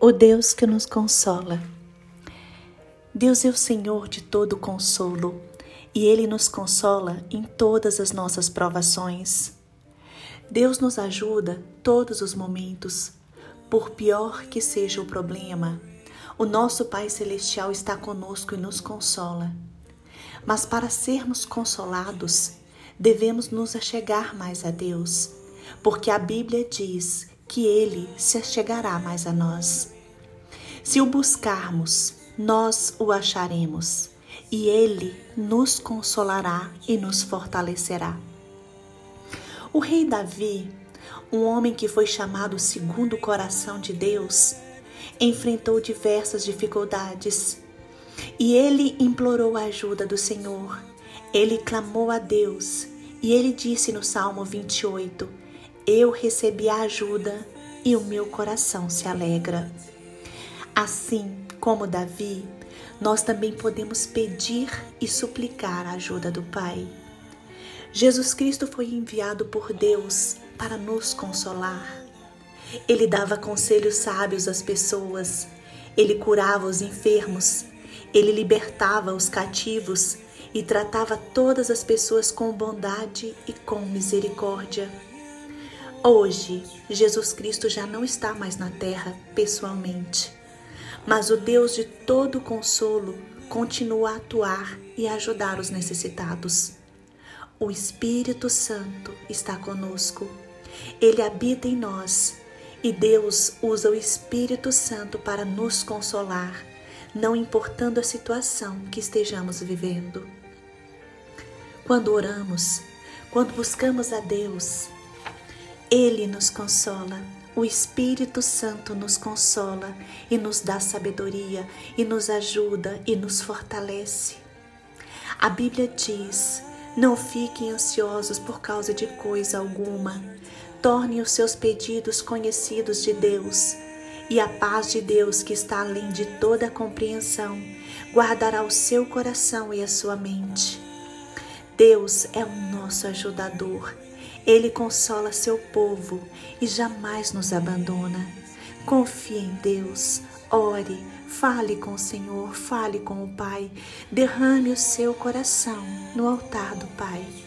O Deus que nos consola. Deus é o Senhor de todo consolo e Ele nos consola em todas as nossas provações. Deus nos ajuda todos os momentos, por pior que seja o problema. O nosso Pai Celestial está conosco e nos consola. Mas para sermos consolados, devemos nos achegar mais a Deus, porque a Bíblia diz que Ele se achegará mais a nós. Se o buscarmos, nós o acharemos, e Ele nos consolará e nos fortalecerá. O rei Davi, um homem que foi chamado segundo o coração de Deus, enfrentou diversas dificuldades e ele implorou a ajuda do Senhor. Ele clamou a Deus e ele disse no Salmo 28: Eu recebi a ajuda e o meu coração se alegra. Assim como Davi, nós também podemos pedir e suplicar a ajuda do Pai. Jesus Cristo foi enviado por Deus para nos consolar. Ele dava conselhos sábios às pessoas, ele curava os enfermos, ele libertava os cativos e tratava todas as pessoas com bondade e com misericórdia. Hoje, Jesus Cristo já não está mais na terra pessoalmente, mas o Deus de todo consolo continua a atuar e a ajudar os necessitados. O Espírito Santo está conosco. Ele habita em nós e Deus usa o Espírito Santo para nos consolar, não importando a situação que estejamos vivendo. Quando oramos, quando buscamos a Deus, ele nos consola, o Espírito Santo nos consola e nos dá sabedoria e nos ajuda e nos fortalece. A Bíblia diz: não fiquem ansiosos por causa de coisa alguma, tornem os seus pedidos conhecidos de Deus, e a paz de Deus, que está além de toda compreensão, guardará o seu coração e a sua mente. Deus é o nosso ajudador ele consola seu povo e jamais nos abandona. Confie em Deus, ore, fale com o Senhor, fale com o Pai, derrame o seu coração no altar do Pai.